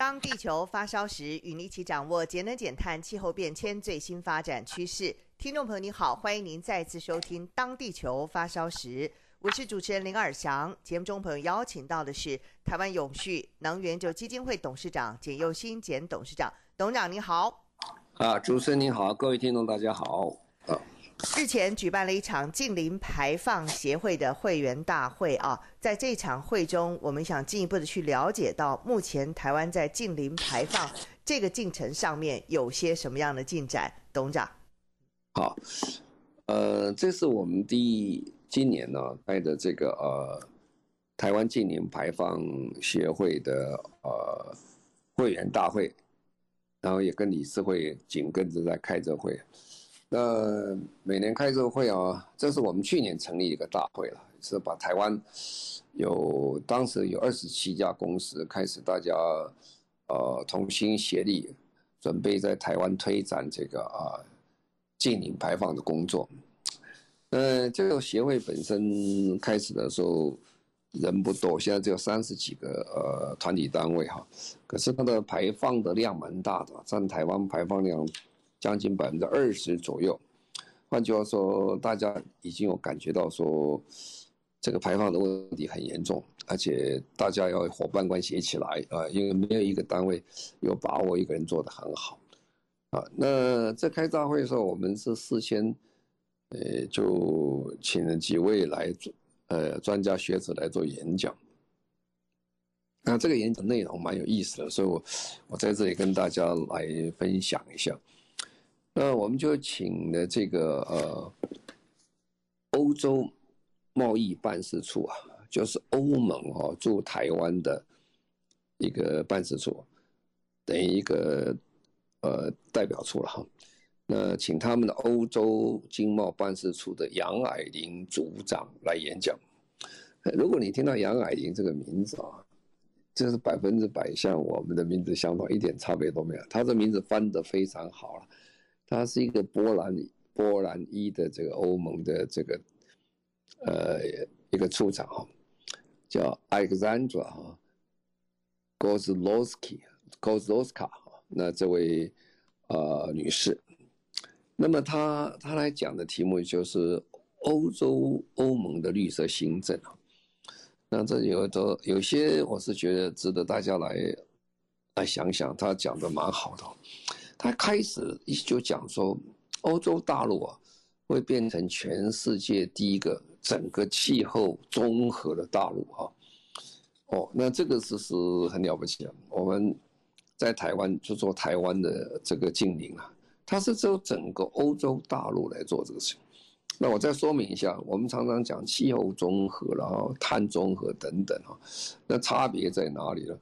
当地球发烧时，与您一起掌握节能减碳、气候变迁最新发展趋势。听众朋友，你好，欢迎您再次收听《当地球发烧时》，我是主持人林尔祥。节目中朋友邀请到的是台湾永续能源就基金会董事长简佑新简董事长，董事长你好。啊，主持人您好，各位听众大家好。啊。日前举办了一场近零排放协会的会员大会啊，在这场会中，我们想进一步的去了解到，目前台湾在近零排放这个进程上面有些什么样的进展？董事长，好，呃，这是我们第今年呢开的这个呃台湾近零排放协会的呃会员大会，然后也跟理事会紧跟着在开这会。那每年开这个会啊，这是我们去年成立一个大会了，是把台湾有当时有二十七家公司开始，大家呃同心协力，准备在台湾推展这个啊净零排放的工作。呃，这个协会本身开始的时候人不多，现在只有三十几个呃团体单位哈，可是它的排放的量蛮大的，占台湾排放量。将近百分之二十左右，换句话说，大家已经有感觉到说，这个排放的问题很严重，而且大家要伙伴关系一起来啊，因为没有一个单位有把握一个人做得很好啊。那在开大会的时候，我们是事先，呃，就请了几位来，呃，专家学者来做演讲。那这个演讲内容蛮有意思的，所以我我在这里跟大家来分享一下。那我们就请的这个呃，欧洲贸易办事处啊，就是欧盟啊驻台湾的一个办事处，等于一个呃代表处了哈。那请他们的欧洲经贸办事处的杨霭龄组长来演讲。如果你听到杨霭龄这个名字啊，这是百分之百像我们的名字相同，一点差别都没有。他这名字翻得非常好了。他是一个波兰波兰裔的这个欧盟的这个呃一个处长哈，叫 Alexandra 哈 Kozlowski Kozlowska 哈，那这位呃女士，那么她她来讲的题目就是欧洲欧盟的绿色新政，那这有的有些我是觉得值得大家来来想想，她讲的蛮好的。他开始就讲说，欧洲大陆啊会变成全世界第一个整个气候综合的大陆哈。哦，那这个是是很了不起的。我们在台湾就做台湾的这个近邻啊，它是走整个欧洲大陆来做这个事情。那我再说明一下，我们常常讲气候综合，然后碳综合等等哈，那差别在哪里呢？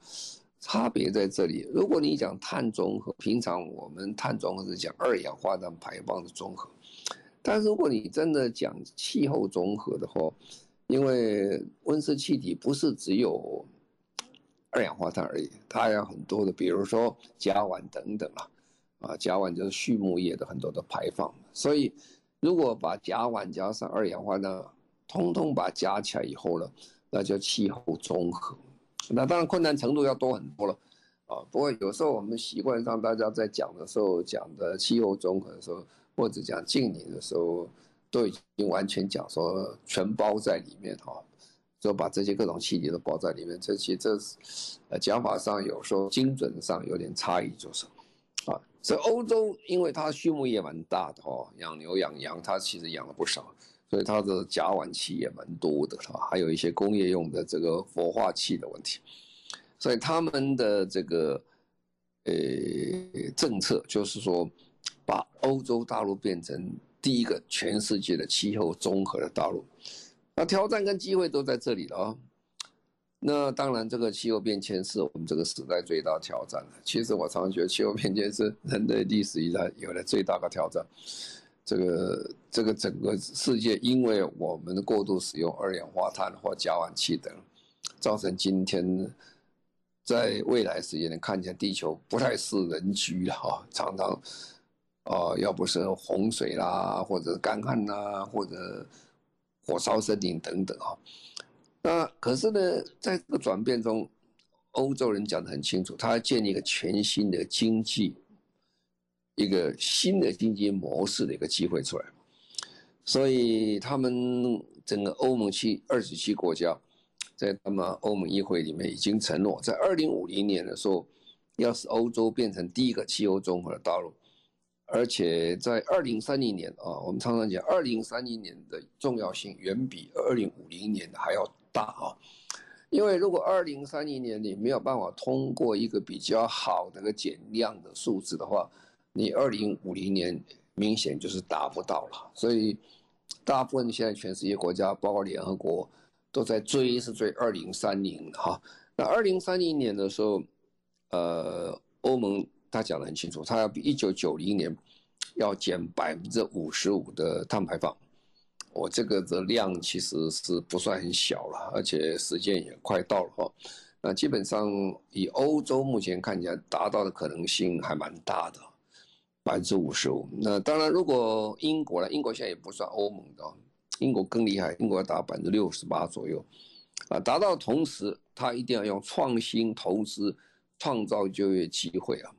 差别在这里。如果你讲碳中和，平常我们碳中和是讲二氧化碳排放的综合，但是如果你真的讲气候综合的话，因为温室气体不是只有二氧化碳而已，它还有很多的，比如说甲烷等等啊，啊，甲烷就是畜牧业的很多的排放。所以如果把甲烷加上二氧化碳，通通把它加起来以后呢，那叫气候综合。那当然困难程度要多很多了，啊，不过有时候我们习惯上大家在讲的时候讲的气候综合的时候，或者讲近年的时候，都已经完全讲说全包在里面哈，就把这些各种气体都包在里面。这其实这是呃讲法上有时候精准上有点差异，就是啊，所以欧洲因为它畜牧业蛮大的哦，养牛养羊它其实养了不少。所以它的甲烷气也蛮多的，是吧？还有一些工业用的这个氟化气的问题，所以他们的这个呃政策就是说，把欧洲大陆变成第一个全世界的气候综合的大陆。那挑战跟机会都在这里了啊。那当然，这个气候变迁是我们这个时代最大挑战了。其实我常常觉得，气候变迁是人类历史以来有了最大的挑战。这个这个整个世界，因为我们过度使用二氧化碳或甲烷气等，造成今天在未来时间能看见地球不太适人居了哈，常常啊、要不是洪水啦，或者干旱啦，或者火烧森林等等啊。那可是呢，在这个转变中，欧洲人讲得很清楚，他要建立一个全新的经济，一个新的经济模式的一个机会出来。所以他们整个欧盟七二十七国家，在他们欧盟议会里面已经承诺，在二零五零年的时候，要使欧洲变成第一个气候综合的大陆，而且在二零三零年啊，我们常常讲二零三零年的重要性远比二零五零年还要大啊，因为如果二零三零年你没有办法通过一个比较好的个减量的数字的话，你二零五零年明显就是达不到了。所以大部分现在全世界国家，包括联合国，都在追是追二零三零哈。那二零三零年的时候，呃，欧盟他讲得很清楚，他要比一九九零年要减百分之五十五的碳排放。我这个的量其实是不算很小了，而且时间也快到了哈。那基本上以欧洲目前看起来达到的可能性还蛮大的，百分之五十五。那当然，如果英国呢，英国现在也不算欧盟的，英国更厉害，英国要达百分之六十八左右。啊，达到同时，他一定要用创新投资创造就业机会啊。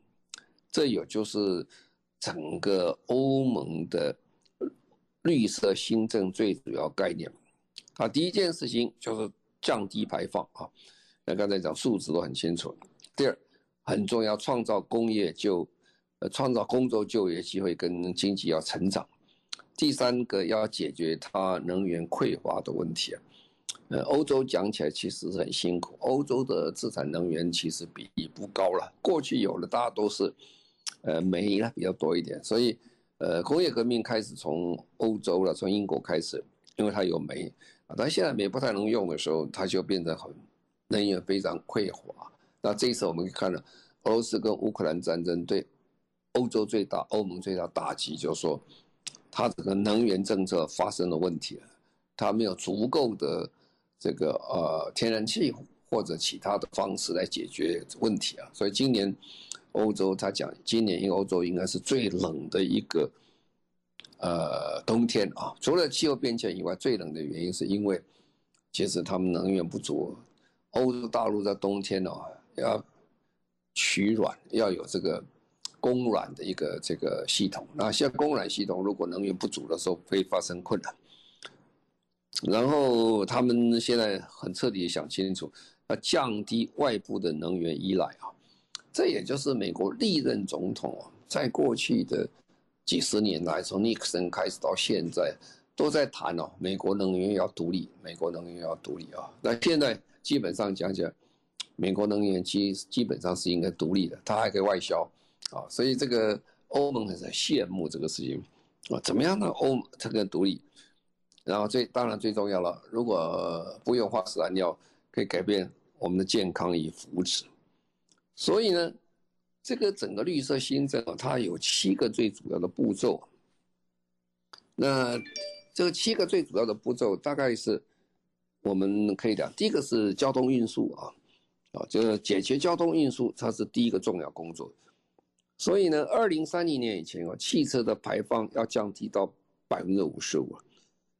这也就是整个欧盟的。绿色新政最主要概念，啊，第一件事情就是降低排放啊。那刚才讲数字都很清楚。第二，很重要，创造工业就，呃，创造工作就业机会跟经济要成长。第三个要解决它能源匮乏的问题啊。呃，欧洲讲起来其实是很辛苦，欧洲的自产能源其实比例不高了。过去有的大家都是，呃，煤呢比较多一点，所以。呃，工业革命开始从欧洲了，从英国开始，因为它有煤啊，但现在煤不太能用的时候，它就变得很能源非常匮乏。那这一次我们看到，俄罗斯跟乌克兰战争对欧洲最大、欧盟最大打击，就是说它这个能源政策发生了问题了，它没有足够的这个呃天然气或者其他的方式来解决问题啊，所以今年。欧洲，他讲今年因为欧洲应该是最冷的一个呃冬天啊，除了气候变迁以外，最冷的原因是因为其实他们能源不足。欧洲大陆在冬天呢、啊、要取暖，要有这个供暖的一个这个系统。那像供暖系统如果能源不足的时候，会发生困难。然后他们现在很彻底想清楚，要降低外部的能源依赖啊。这也就是美国历任总统啊，在过去的几十年来，从尼克森开始到现在，都在谈哦，美国能源要独立，美国能源要独立啊。那现在基本上讲讲，美国能源基基本上是应该独立的，它还可以外销啊。所以这个欧盟很羡慕这个事情啊，怎么样让欧这个独立？然后最当然最重要了，如果不用化石燃料，可以改变我们的健康与福祉。所以呢，这个整个绿色新政啊，它有七个最主要的步骤。那这个七个最主要的步骤，大概是我们可以讲，第一个是交通运输啊，啊，就是解决交通运输，它是第一个重要工作。所以呢，二零三零年以前啊，汽车的排放要降低到百分之五十五，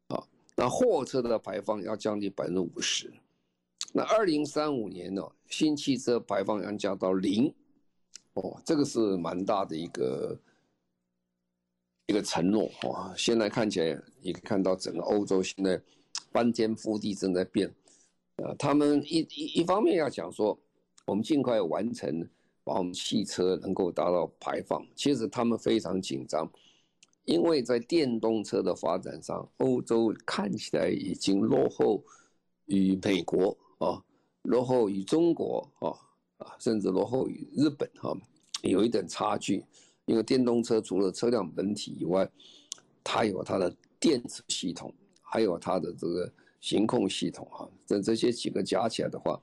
啊，那货车的排放要降低百分之五十。那二零三五年呢，新汽车排放要降到零，哦，这个是蛮大的一个一个承诺哦。现在看起来，你看到整个欧洲现在翻天覆地正在变，呃，他们一一一方面要讲说，我们尽快完成把我们汽车能够达到排放，其实他们非常紧张，因为在电动车的发展上，欧洲看起来已经落后于美国。啊，落后于中国啊啊，甚至落后于日本哈，有一点差距。因为电动车除了车辆本体以外，它有它的电子系统，还有它的这个行控系统啊，这这些几个加起来的话，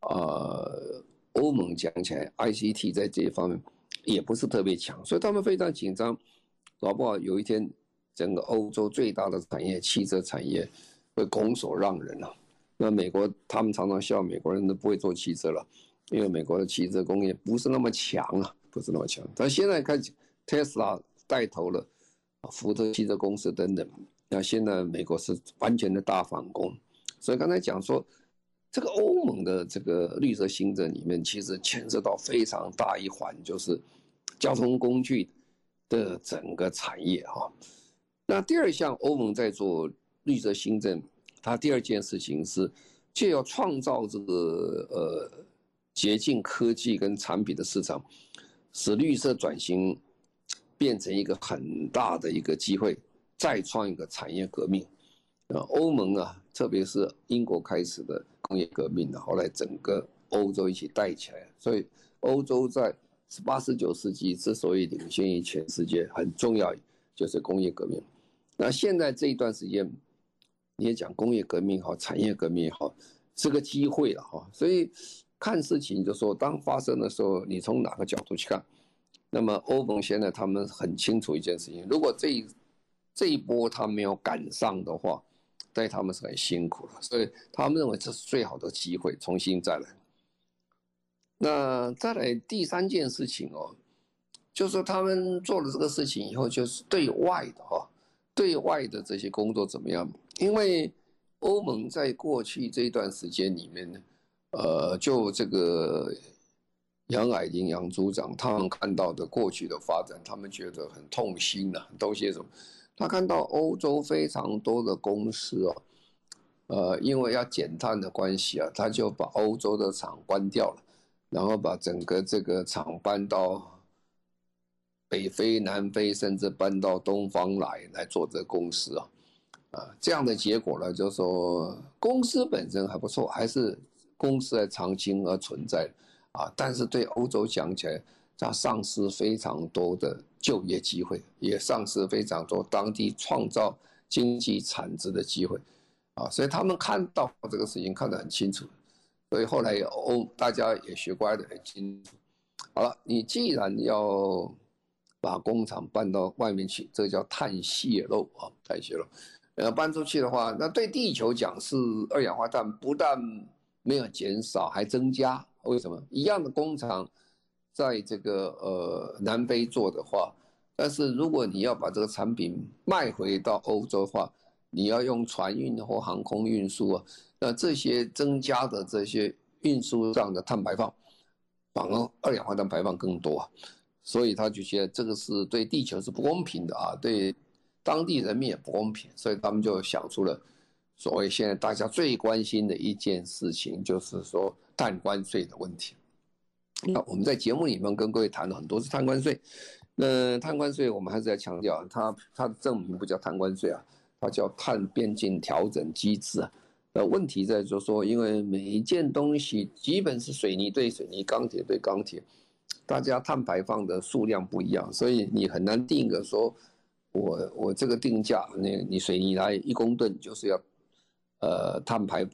呃，欧盟讲起来，ICT 在这一方面也不是特别强，所以他们非常紧张，搞不好有一天整个欧洲最大的产业汽车产业会拱手让人了。那美国他们常常笑美国人都不会做汽车了，因为美国的汽车工业不是那么强啊，不是那么强。但现在看 Tesla 带头了，福特汽车公司等等，那现在美国是完全的大反攻。所以刚才讲说，这个欧盟的这个绿色新政里面，其实牵涉到非常大一环，就是交通工具的整个产业哈。那第二项，欧盟在做绿色新政。它第二件事情是，就要创造这个呃洁净科技跟产品的市场，使绿色转型变成一个很大的一个机会，再创一个产业革命。呃，欧盟啊，特别是英国开始的工业革命的，后来整个欧洲一起带起来，所以欧洲在十八、十九世纪之所以领先于全世界，很重要就是工业革命。那现在这一段时间。你也讲工业革命好，产业革命也好，是个机会了哈。所以看事情就说，当发生的时候，你从哪个角度去看？那么欧盟现在他们很清楚一件事情：如果这一这一波他没有赶上的话，对他们是很辛苦的。所以他们认为这是最好的机会，重新再来。那再来第三件事情哦，就是说他们做了这个事情以后，就是对外的哈，对外的这些工作怎么样？因为欧盟在过去这一段时间里面呢，呃，就这个杨矮玲杨组长他们看到的过去的发展，他们觉得很痛心呐、都些什么？他看到欧洲非常多的公司哦，呃，因为要减碳的关系啊，他就把欧洲的厂关掉了，然后把整个这个厂搬到北非、南非，甚至搬到东方来来做这个公司啊。啊，这样的结果呢，就是说公司本身还不错，还是公司还长青而存在，啊，但是对欧洲讲起来，它丧失非常多的就业机会，也丧失非常多当地创造经济产值的机会，啊，所以他们看到这个事情看得很清楚，所以后来欧大家也学乖得很清楚。好了，你既然要把工厂搬到外面去，这叫碳泄漏啊，碳泄漏。呃，搬出去的话，那对地球讲是二氧化碳不但没有减少，还增加。为什么？一样的工厂，在这个呃南非做的话，但是如果你要把这个产品卖回到欧洲的话，你要用船运或航空运输啊，那这些增加的这些运输上的碳排放，反而二氧化碳排放更多啊。所以他就觉得这个是对地球是不公平的啊，对。当地人民也不公平，所以他们就想出了所谓现在大家最关心的一件事情，就是说碳关税的问题。那我们在节目里面跟各位谈了很多次碳关税。那碳关税我们还是要强调，它它的证明不叫碳关税啊，它叫碳边境调整机制啊。那问题在就说，因为每一件东西基本是水泥对水泥、钢铁对钢铁，大家碳排放的数量不一样，所以你很难定个说。我我这个定价，那你水泥来一公吨就是要，呃，碳排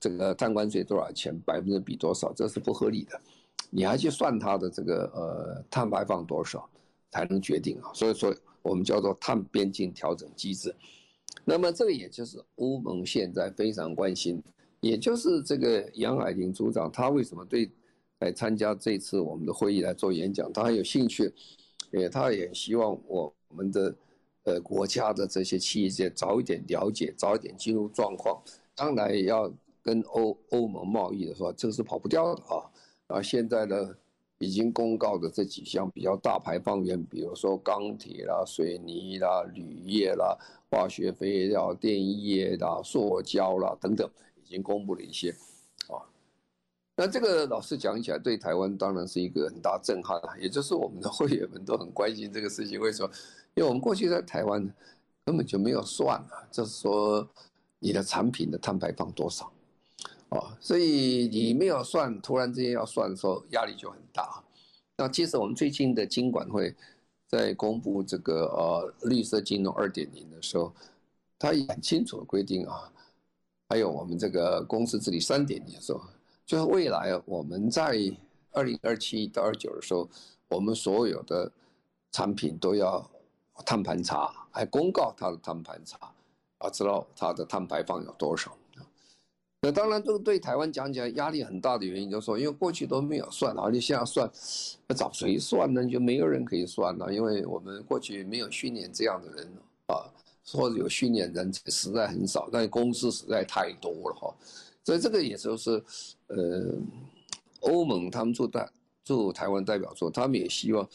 这个碳关税多少钱，百分之比多少，这是不合理的。你还去算它的这个呃碳排放多少才能决定啊？所以说我们叫做碳边境调整机制。那么这个也就是欧盟现在非常关心，也就是这个杨矮玲组长他为什么对来参加这次我们的会议来做演讲，他很有兴趣，也他也希望我们的。呃，国家的这些企业界早一点了解，早一点进入状况。当然要跟欧欧盟贸易的时候，这个是跑不掉的啊。啊，现在呢，已经公告的这几项比较大排放源，比如说钢铁啦、水泥啦、铝业啦、化学肥料、电业啦、塑胶啦等等，已经公布了一些啊。那这个老实讲起来，对台湾当然是一个很大震撼啊。也就是我们的会员们都很关心这个事情，为什么？因为我们过去在台湾根本就没有算啊，就是说你的产品的碳排放多少，哦，所以你没有算，突然之间要算的时候压力就很大。那其实我们最近的金管会在公布这个呃绿色金融二点零的时候，它也很清楚的规定啊，还有我们这个公司治理三点零的时候，就是未来我们在二零二七到二九的时候，我们所有的产品都要碳盘查，还公告它的碳盘查，啊，知道它的碳排放有多少。那当然，这个对台湾讲起来压力很大的原因，就是说，因为过去都没有算，而且现在算，找谁算呢？就没有人可以算了，因为我们过去没有训练这样的人啊，或者有训练人才实在很少，但公司实在太多了哈。所以这个也就是，呃，欧盟他们做代做台湾代表处，他们也希望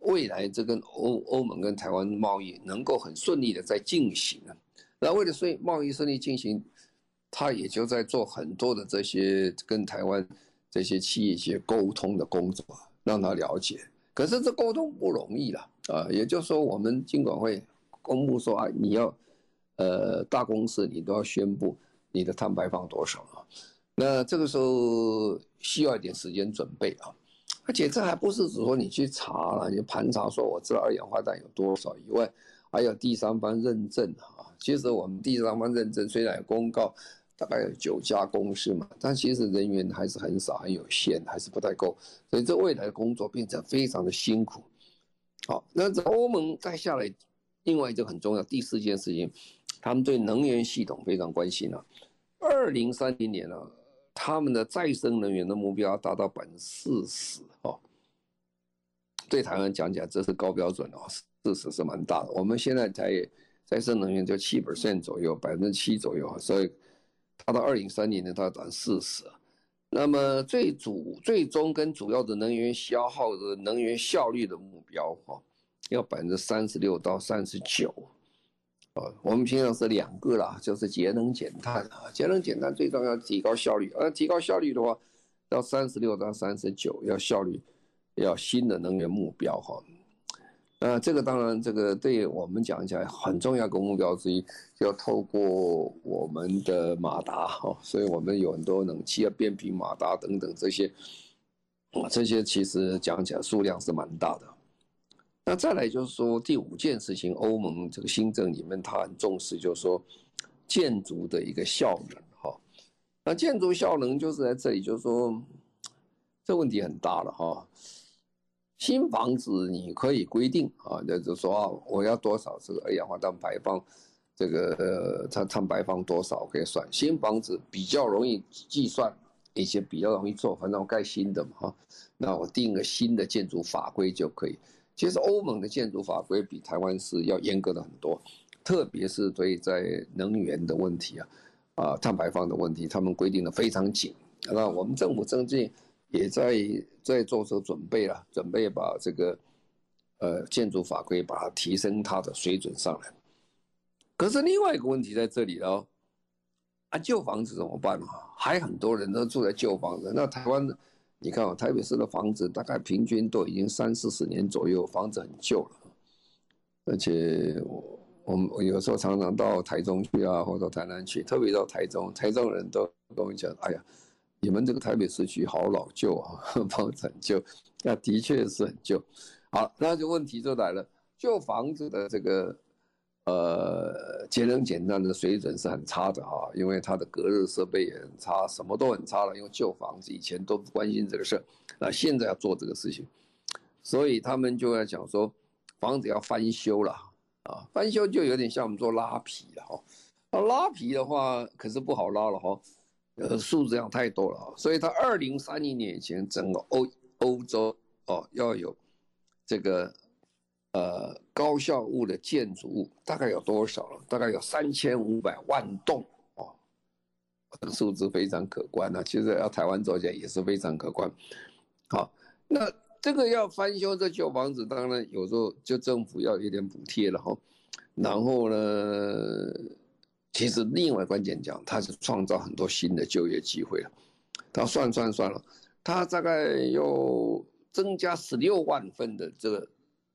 未来这个欧欧盟跟台湾贸易能够很顺利的在进行啊。那为了顺贸易顺利进行。他也就在做很多的这些跟台湾这些企业一些沟通的工作，让他了解。可是这沟通不容易了啊！也就是说，我们尽管会公布说啊，你要呃大公司你都要宣布你的碳排放多少啊？那这个时候需要一点时间准备啊。而且这还不是只说你去查了，你盘查说我知道二氧化碳有多少以外，还有第三方认证啊。其实我们第三方认证虽然有公告。大概有九家公司嘛，但其实人员还是很少，很有限，还是不太够，所以这未来的工作变成非常的辛苦。好，那这欧盟再下来，另外一个很重要，第四件事情，他们对能源系统非常关心了。二零三零年呢，他们的再生能源的目标要达到百分之四十哦。对台湾讲起来，这是高标准哦，四十是蛮大的。我们现在才再生能源就七 percent 左右，百分之七左右，所以。它到二零三零年，它要涨四十。那么最主、最终跟主要的能源消耗的能源效率的目标，哈，要百分之三十六到三十九。啊，我们平常是两个啦，就是节能减碳啊，节能减碳最重要提高效率。而提高效率的话，要三十六到三十九，要效率，要新的能源目标，哈。呃，这个当然，这个对我们讲起来很重要的目标之一，要透过我们的马达哈，所以我们有很多冷气啊、变频马达等等这些，啊，这些其实讲起来数量是蛮大的。那再来就是说第五件事情，欧盟这个新政里面它很重视，就是说建筑的一个效能哈。那建筑效能就是在这里，就是说这问题很大了哈。新房子你可以规定啊，就是说，我要多少这个二氧化碳排放，这个呃，它碳排放多少可以算。新房子比较容易计算，一些比较容易做，反正我盖新的嘛哈，那我定个新的建筑法规就可以。其实欧盟的建筑法规比台湾是要严格的很多，特别是对在能源的问题啊，啊碳排放的问题，他们规定的非常紧。那我们政府最近也在。在做着准备了，准备把这个，呃，建筑法规把它提升它的水准上来。可是另外一个问题在这里哦，啊，旧房子怎么办嘛？还很多人都住在旧房子。那台湾，你看啊，台北市的房子大概平均都已经三四十年左右，房子很旧了。而且我我们我有时候常常到台中去啊，或者台南去，特别到台中，台中人都跟我讲，哎呀。你们这个台北市区好老旧啊，房子很旧，那的确是很旧。好，那就问题就来了，旧房子的这个呃节能减碳的水准是很差的哈，因为它的隔热设备也很差，什么都很差了。因为旧房子以前都不关心这个事，那现在要做这个事情，所以他们就要讲说房子要翻修了啊，翻修就有点像我们做拉皮了哈，那拉皮的话可是不好拉了哈。呃，数字量太多了，所以它二零三零年以前，整个欧欧洲哦要有这个呃高效物的建筑物，大概有多少了？大概有三千五百万栋哦，这个数字非常可观啊。其实要台湾做起来也是非常可观。好，那这个要翻修这旧房子，当然有时候就政府要有点补贴了哈。然后呢？其实另外关键讲，它是创造很多新的就业机会了。他算算算了，他大概有增加十六万份的这个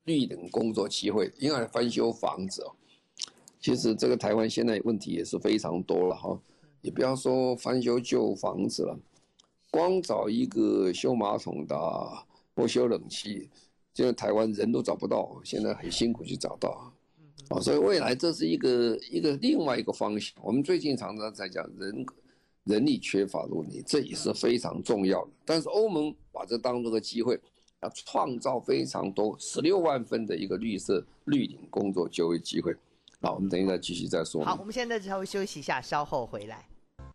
绿能工作机会，因为翻修房子哦。其实这个台湾现在问题也是非常多了哈，你不要说翻修旧房子了，光找一个修马桶的或修冷气，现在台湾人都找不到，现在很辛苦去找到。啊，所以未来这是一个一个另外一个方向。我们最近常常在讲人人力缺乏的问题，这也是非常重要的。但是欧盟把这当做个机会，要创造非常多十六万份的一个绿色绿领工作就业机会。好，我们等一下继续再说。好，我们现在稍微休息一下，稍后回来。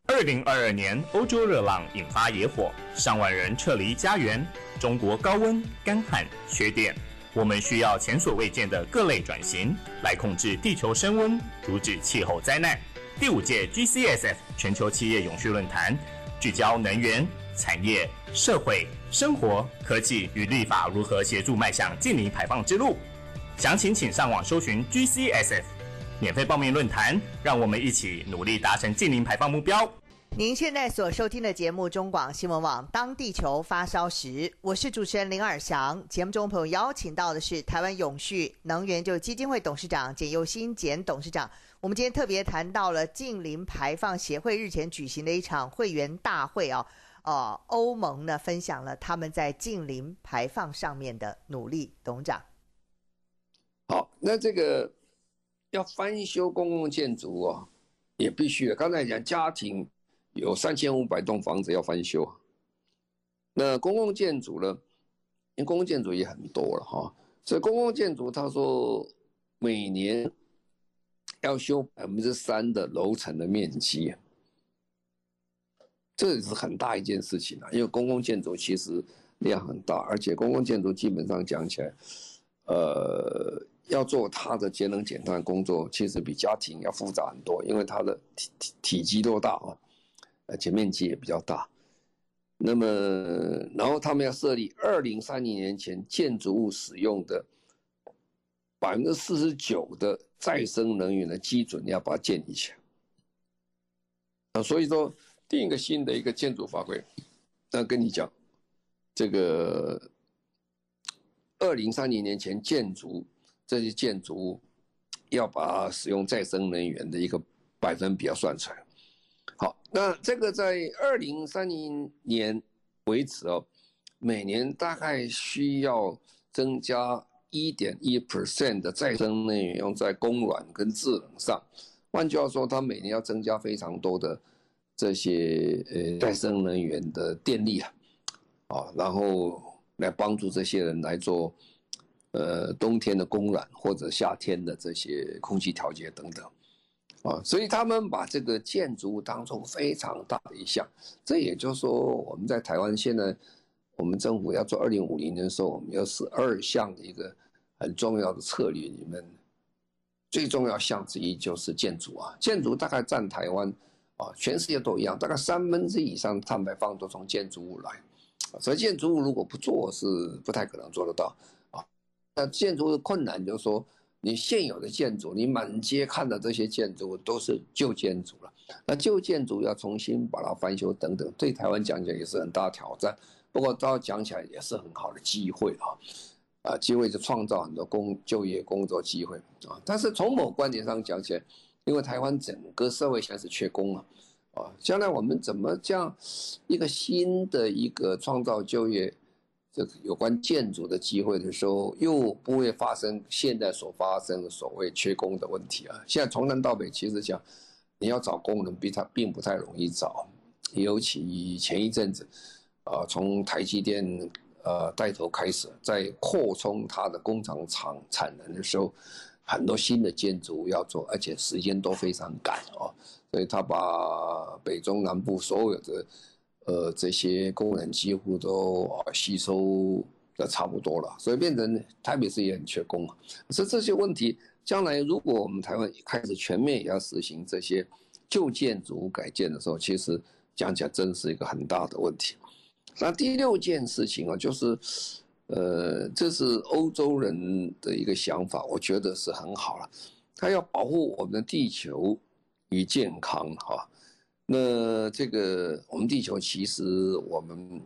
二零二二年欧洲热浪引发野火，上万人撤离家园。中国高温、干旱、缺电，我们需要前所未见的各类转型来控制地球升温，阻止气候灾难。第五届 GCSF 全球企业永续论坛聚焦能源、产业、社会、生活、科技与立法如何协助迈向净零排放之路。详情请上网搜寻 GCSF。免费报名论坛，让我们一起努力达成净零排放目标。您现在所收听的节目中广新闻网《当地球发烧时》，我是主持人林尔祥。节目中朋友邀请到的是台湾永续能源就基金会董事长简佑新简董事长。我们今天特别谈到了近零排放协会日前举行的一场会员大会啊，哦，欧盟呢分享了他们在近零排放上面的努力。董事长，好，那这个。要翻修公共建筑哦，也必须的。刚才讲家庭有三千五百栋房子要翻修，那公共建筑呢？因为公共建筑也很多了哈，所以公共建筑他说每年要修百分之三的楼层的面积，这也是很大一件事情啊。因为公共建筑其实量很大，而且公共建筑基本上讲起来，呃。要做它的节能减碳工作，其实比家庭要复杂很多，因为它的体体体积多大啊，而且面积也比较大。那么，然后他们要设立二零三零年前建筑物使用的百分之四十九的再生能源的基准，要把它建立起来。啊，所以说定一个新的一个建筑法规，那跟你讲，这个二零三零年前建筑。这些建筑物要把使用再生能源的一个百分比要算出来。好，那这个在二零三零年为止哦，每年大概需要增加一点一 percent 的再生能源用在供暖跟制冷上。换句话说，它每年要增加非常多的这些呃再生能源的电力啊，啊，然后来帮助这些人来做。呃，冬天的供暖或者夏天的这些空气调节等等，啊，所以他们把这个建筑物当中非常大的一项。这也就是说，我们在台湾现在，我们政府要做二零五零年的时候，我们有十二项的一个很重要的策略里面，最重要项之一就是建筑啊。建筑大概占台湾啊，全世界都一样，大概三分之以上的碳排放都从建筑物来。所以建筑物如果不做，是不太可能做得到啊。那建筑的困难就是说，你现有的建筑，你满街看的这些建筑都是旧建筑了。那旧建筑要重新把它翻修等等，对台湾讲起来也是很大挑战。不过到讲起来也是很好的机会啊，啊，机会就创造很多工就业工作机会啊。但是从某观点上讲起来，因为台湾整个社会现在是缺工啊，啊，将来我们怎么这样一个新的一个创造就业？有关建筑的机会的时候，又不会发生现在所发生所谓缺工的问题啊。现在从南到北，其实讲你要找工人，比他并不太容易找。尤其前一阵子，啊，从台积电呃带头开始，在扩充它的工厂厂产能的时候，很多新的建筑要做，而且时间都非常赶哦。所以他把北中南部所有的。呃，这些工人几乎都啊吸收的差不多了，所以变成台北市也很缺工啊。所以这些问题，将来如果我们台湾开始全面也要实行这些旧建筑改建的时候，其实讲起来真是一个很大的问题。那第六件事情啊，就是呃，这是欧洲人的一个想法，我觉得是很好了。他要保护我们的地球与健康哈。那这个我们地球其实我们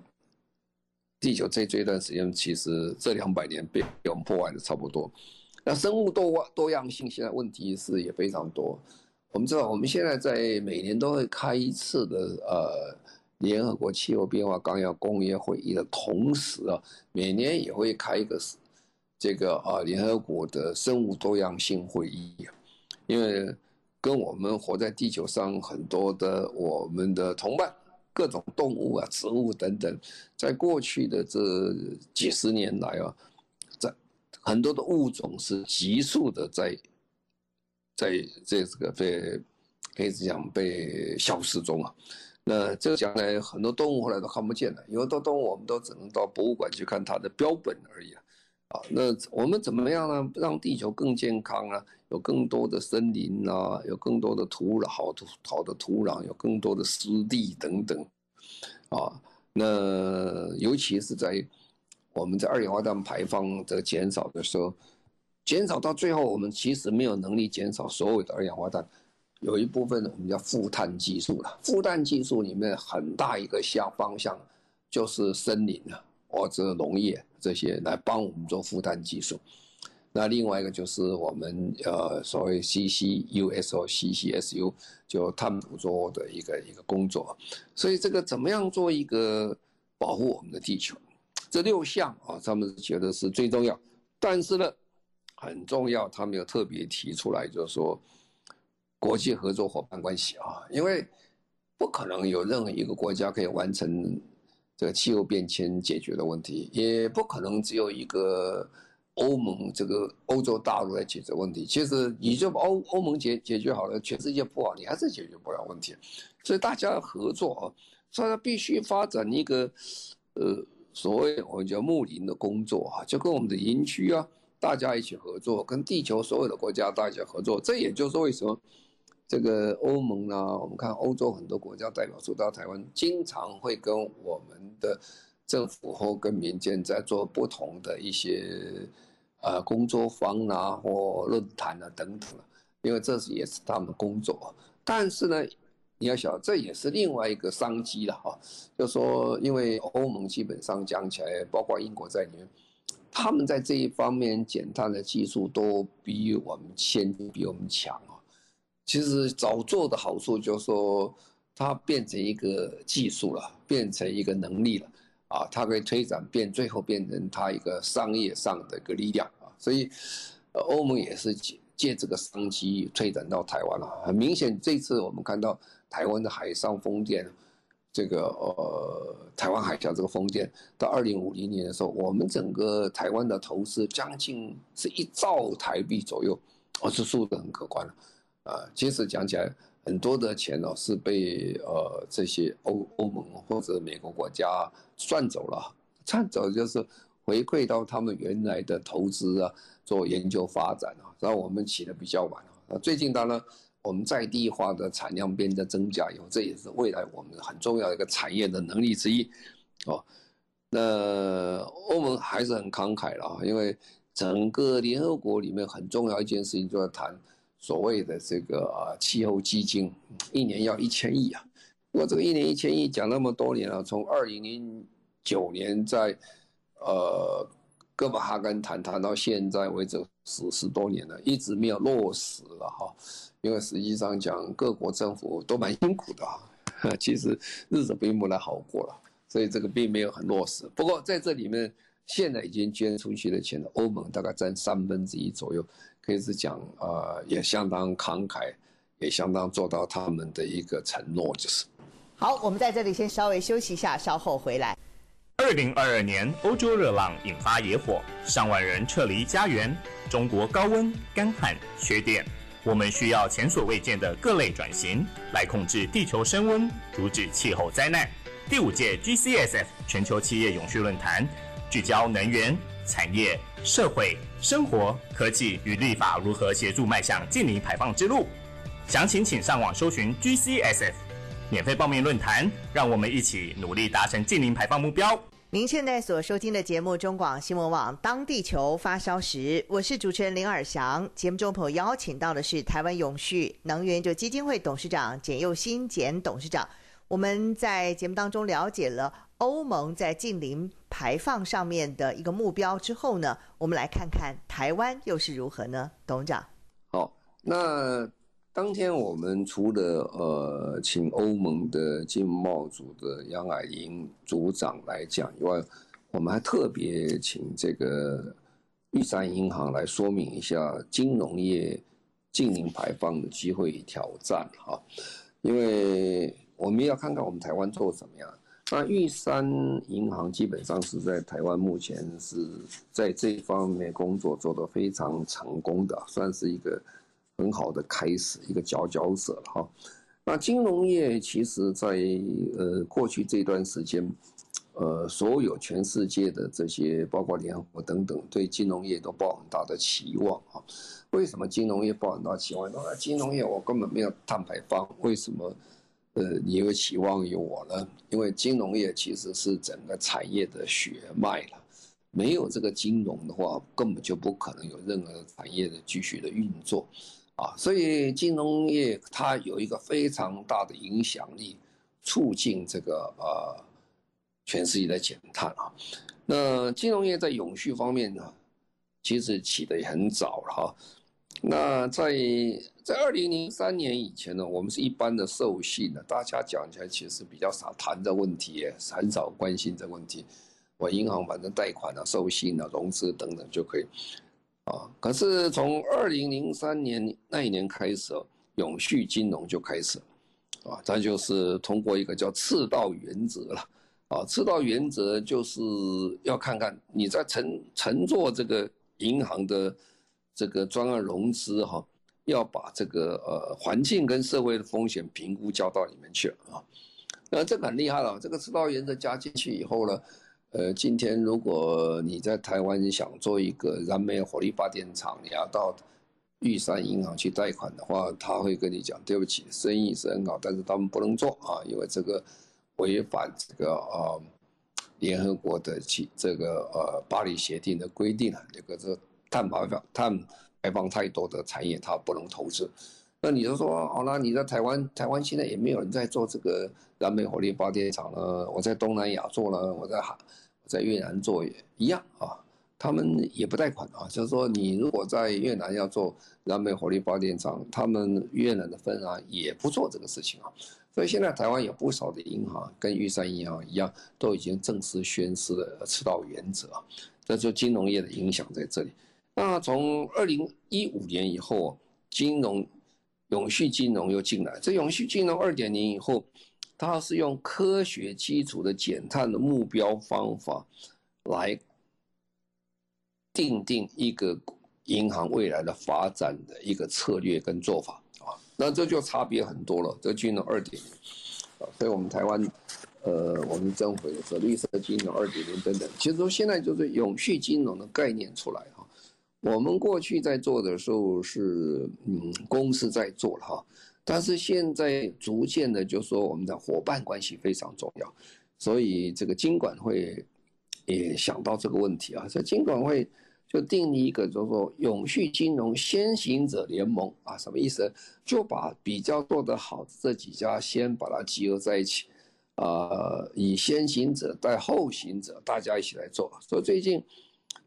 地球这这段时间，其实这两百年被我们破坏的差不多。那生物多多样性现在问题是也非常多。我们知道我们现在在每年都会开一次的呃联合国气候变化纲要公约会议的同时啊，每年也会开一个这个啊联合国的生物多样性会议，因为跟我们活在地球上很多的我们的同伴，各种动物啊、植物等等，在过去的这几十年来啊，在很多的物种是急速的在在这个被可以讲被消失中啊。那这个将来很多动物后来都看不见了，有很多动物我们都只能到博物馆去看它的标本而已啊。啊，那我们怎么样呢？让地球更健康啊，有更多的森林啊，有更多的土壤，好土好的土壤，有更多的湿地等等，啊，那尤其是在我们在二氧化碳排放的减少的时候，减少到最后，我们其实没有能力减少所有的二氧化碳。有一部分我们叫负碳技术了，负碳技术里面很大一个向方向就是森林啊，或者农业这些来帮我们做负担技术。那另外一个就是我们呃所谓 CCUS 或 CCSU 就碳捕捉的一个一个工作。所以这个怎么样做一个保护我们的地球？这六项啊，他们觉得是最重要，但是呢很重要，他们又特别提出来，就是说。国际合作伙伴关系啊，因为不可能有任何一个国家可以完成这个气候变迁解决的问题，也不可能只有一个欧盟这个欧洲大陆来解决问题。其实你就把欧欧盟解解决好了，全世界不好，你还是解决不了问题。所以大家合作啊，所以它必须发展一个呃所谓我们叫睦邻的工作啊，就跟我们的营区啊，大家一起合作，跟地球所有的国家大家一起合作。这也就是为什么。这个欧盟呢，我们看欧洲很多国家代表处到台湾，经常会跟我们的政府或跟民间在做不同的一些呃工作坊啊或论坛啊等等，因为这是也是他们工作。但是呢，你要晓得，这也是另外一个商机了哈。就说因为欧盟基本上讲起来，包括英国在里面，他们在这一方面减碳的技术都比我们先进，比我们强。其实早做的好处就是说，它变成一个技术了，变成一个能力了，啊，它可以推展变，最后变成它一个商业上的一个力量啊。所以，欧盟也是借借这个商机推展到台湾了。很明显，这次我们看到台湾的海上风电，这个呃，台湾海峡这个风电，到二零五零年的时候，我们整个台湾的投资将近是一兆台币左右，哦，这数字很可观了。啊其实讲起来，很多的钱哦是被呃这些欧欧盟或者美国国家赚走了，赚走就是回馈到他们原来的投资啊，做研究发展啊，让我们起得比较晚啊。最近当然我们在地化的产量变得增加以后，这也是未来我们很重要的一个产业的能力之一哦。那欧盟还是很慷慨了啊，因为整个联合国里面很重要一件事情就要谈。所谓的这个气候基金，一年要一千亿啊！我这个一年一千亿讲那么多年了，从二零零九年在呃哥本哈根谈谈到现在为止十十多年了，一直没有落实了哈。因为实际上讲，各国政府都蛮辛苦的啊，其实日子并不来好过了，所以这个并没有很落实。不过在这里面，现在已经捐出去的钱，欧盟大概占三分之一左右。可以是讲，呃，也相当慷慨，也相当做到他们的一个承诺，就是。好，我们在这里先稍微休息一下，稍后回来。二零二二年欧洲热浪引发野火，上万人撤离家园。中国高温、干旱、缺电，我们需要前所未见的各类转型来控制地球升温，阻止气候灾难。第五届 GCSF 全球企业永续论坛聚焦能源。产业、社会、生活、科技与立法如何协助迈向净零排放之路？详情请上网搜寻 GCSF，免费报名论坛，让我们一起努力达成净零排放目标。您现在所收听的节目中广新闻网《当地球发烧时》，我是主持人林尔祥。节目中朋友邀请到的是台湾永续能源就基金会董事长简佑新简董事长。我们在节目当中了解了欧盟在净零排放上面的一个目标之后呢，我们来看看台湾又是如何呢？董事长，好，那当天我们除了呃请欧盟的经贸组的杨蔼羚组长来讲以外，我们还特别请这个玉山银行来说明一下金融业净零排放的机会与挑战哈，因为我们要看看我们台湾做怎么样。那玉山银行基本上是在台湾目前是在这方面工作做得非常成功的，算是一个很好的开始，一个佼佼者了哈。那金融业其实在呃过去这段时间。呃，所有全世界的这些，包括联合国等等，对金融业都抱很大的期望啊。为什么金融业抱很大期望？那金融业我根本没有碳排放，为什么呃你有期望于我呢？因为金融业其实是整个产业的血脉了，没有这个金融的话，根本就不可能有任何产业的继续的运作啊。所以金融业它有一个非常大的影响力，促进这个呃。全世界的减碳啊，那金融业在永续方面呢，其实起得也很早了哈。那在在二零零三年以前呢，我们是一般的授信的，大家讲起来其实比较少谈这问题，很少关心这问题。我银行反正贷款啊、授信啊、融资等等就可以啊。可是从二零零三年那一年开始，永续金融就开始啊，它就是通过一个叫赤道原则了。啊，赤道原则就是要看看你在乘乘坐这个银行的这个专案融资哈，要把这个呃环境跟社会的风险评估交到里面去啊。那这个很厉害了，这个赤道原则加进去以后呢，呃，今天如果你在台湾想做一个燃煤火力发电厂，你要到玉山银行去贷款的话，他会跟你讲，对不起，生意是很好，但是他们不能做啊，因为这个。违反这个呃联合国的其这个呃巴黎协定的规定啊，这个是碳排放碳排放太多的产业它不能投资。那你就说好了，你在台湾，台湾现在也没有人在做这个燃煤火力发电厂了。我在东南亚做了，我在海我在越南做也一样啊，他们也不贷款啊。就是说，你如果在越南要做燃煤火力发电厂，他们越南的分行也不做这个事情啊。所以现在台湾有不少的银行跟玉山银行一样，都已经正式宣示了赤道原则，这就金融业的影响在这里。那从二零一五年以后，金融永续金融又进来，这永续金融二点零以后，它是用科学基础的减碳的目标方法来定定一个银行未来的发展的一个策略跟做法啊。那这就差别很多了，这金融二点零，所以我们台湾，呃，我们政府也说绿色金融二点零等等，其实说现在就是永续金融的概念出来哈。我们过去在做的时候是，嗯，公司在做了哈，但是现在逐渐的就说我们的伙伴关系非常重要，所以这个金管会也想到这个问题啊，所以金管会。就定立一个叫做永续金融先行者联盟啊，什么意思？就把比较做得好的这几家先把它集合在一起，啊，以先行者带后行者，大家一起来做。所以最近，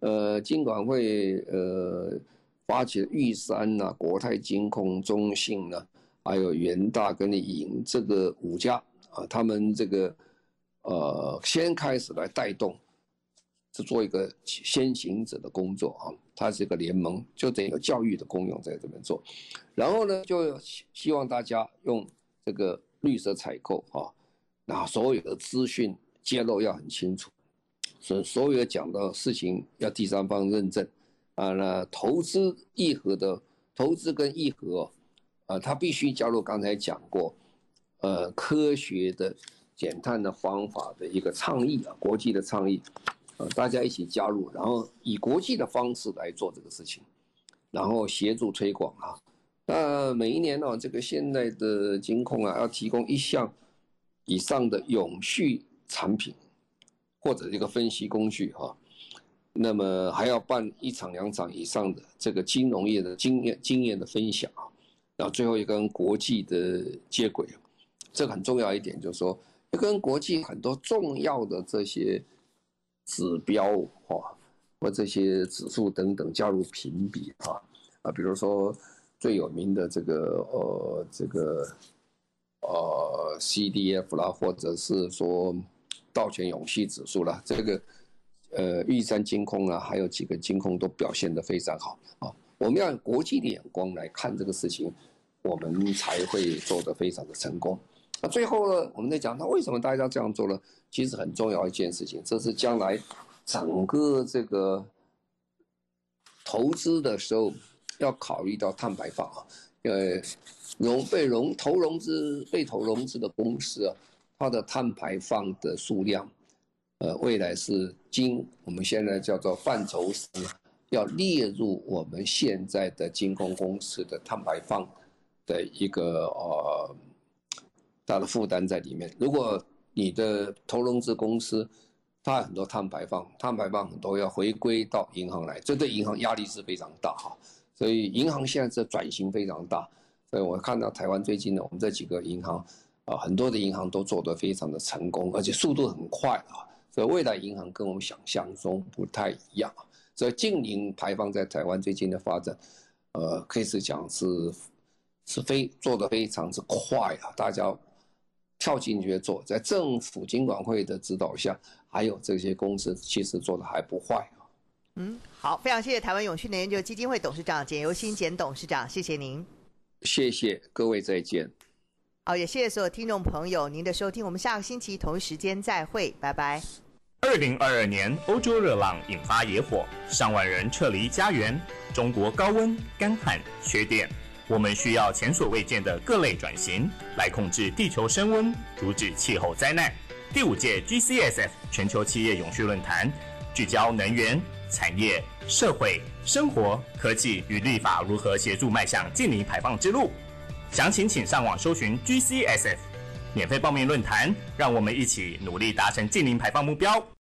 呃，金管会呃发起玉山呐、国泰金控、中信呢，还有元大跟银这个五家啊，他们这个呃先开始来带动。是做一个先行者的工作啊，它是一个联盟，就等于有教育的功用在这边做，然后呢，就希望大家用这个绿色采购啊，那所有的资讯揭露要很清楚，所所有讲到事情要第三方认证啊，那投资议和的投资跟议和啊，它必须加入刚才讲过，呃，科学的减碳的方法的一个倡议啊，国际的倡议。呃，大家一起加入，然后以国际的方式来做这个事情，然后协助推广啊。那每一年呢、这个现在的金控啊，要提供一项以上的永续产品或者一个分析工具哈、那么还要办一场两场以上的这个金融业的经验经验的分享啊，然后最后一跟国际的接轨，这个很重要一点就是说，跟国际很多重要的这些。指标哈，或这些指数等等加入评比哈啊，比如说最有名的这个呃这个呃 CDF 啦，或者是说道琼永续指数啦，这个呃玉山金控啊，还有几个金控都表现得非常好啊。我们要用国际的眼光来看这个事情，我们才会做得非常的成功。那最后呢，我们在讲，那为什么大家这样做呢？其实很重要一件事情，这是将来整个这个投资的时候要考虑到碳排放啊。呃，融被融投融资被投融资的公司啊，它的碳排放的数量，呃，未来是经我们现在叫做范畴三，要列入我们现在的金控公司的碳排放的一个呃。它的负担在里面。如果你的投融资公司，它很多碳排放，碳排放很多要回归到银行来，这对银行压力是非常大哈。所以银行现在这转型非常大。所以我看到台湾最近呢，我们这几个银行啊，很多的银行都做得非常的成功，而且速度很快啊。所以未来银行跟我们想象中不太一样。所以净零排放在台湾最近的发展，呃，可以是讲是是非做得非常之快啊，大家。跳进去做，在政府金管会的指导下，还有这些公司其实做的还不坏啊。嗯，好，非常谢谢台湾永续能源研究基金会董事长简尤新简董事长，谢谢您。谢谢各位，再见。好，也谢谢所有听众朋友您的收听，我们下个星期同一时间再会，拜拜。二零二二年欧洲热浪引发野火，上万人撤离家园，中国高温、干旱、缺电。我们需要前所未见的各类转型，来控制地球升温，阻止气候灾难。第五届 GCSF 全球企业永续论坛，聚焦能源、产业、社会、生活、科技与立法如何协助迈向净零排放之路。详情请上网搜寻 GCSF，免费报名论坛，让我们一起努力达成净零排放目标。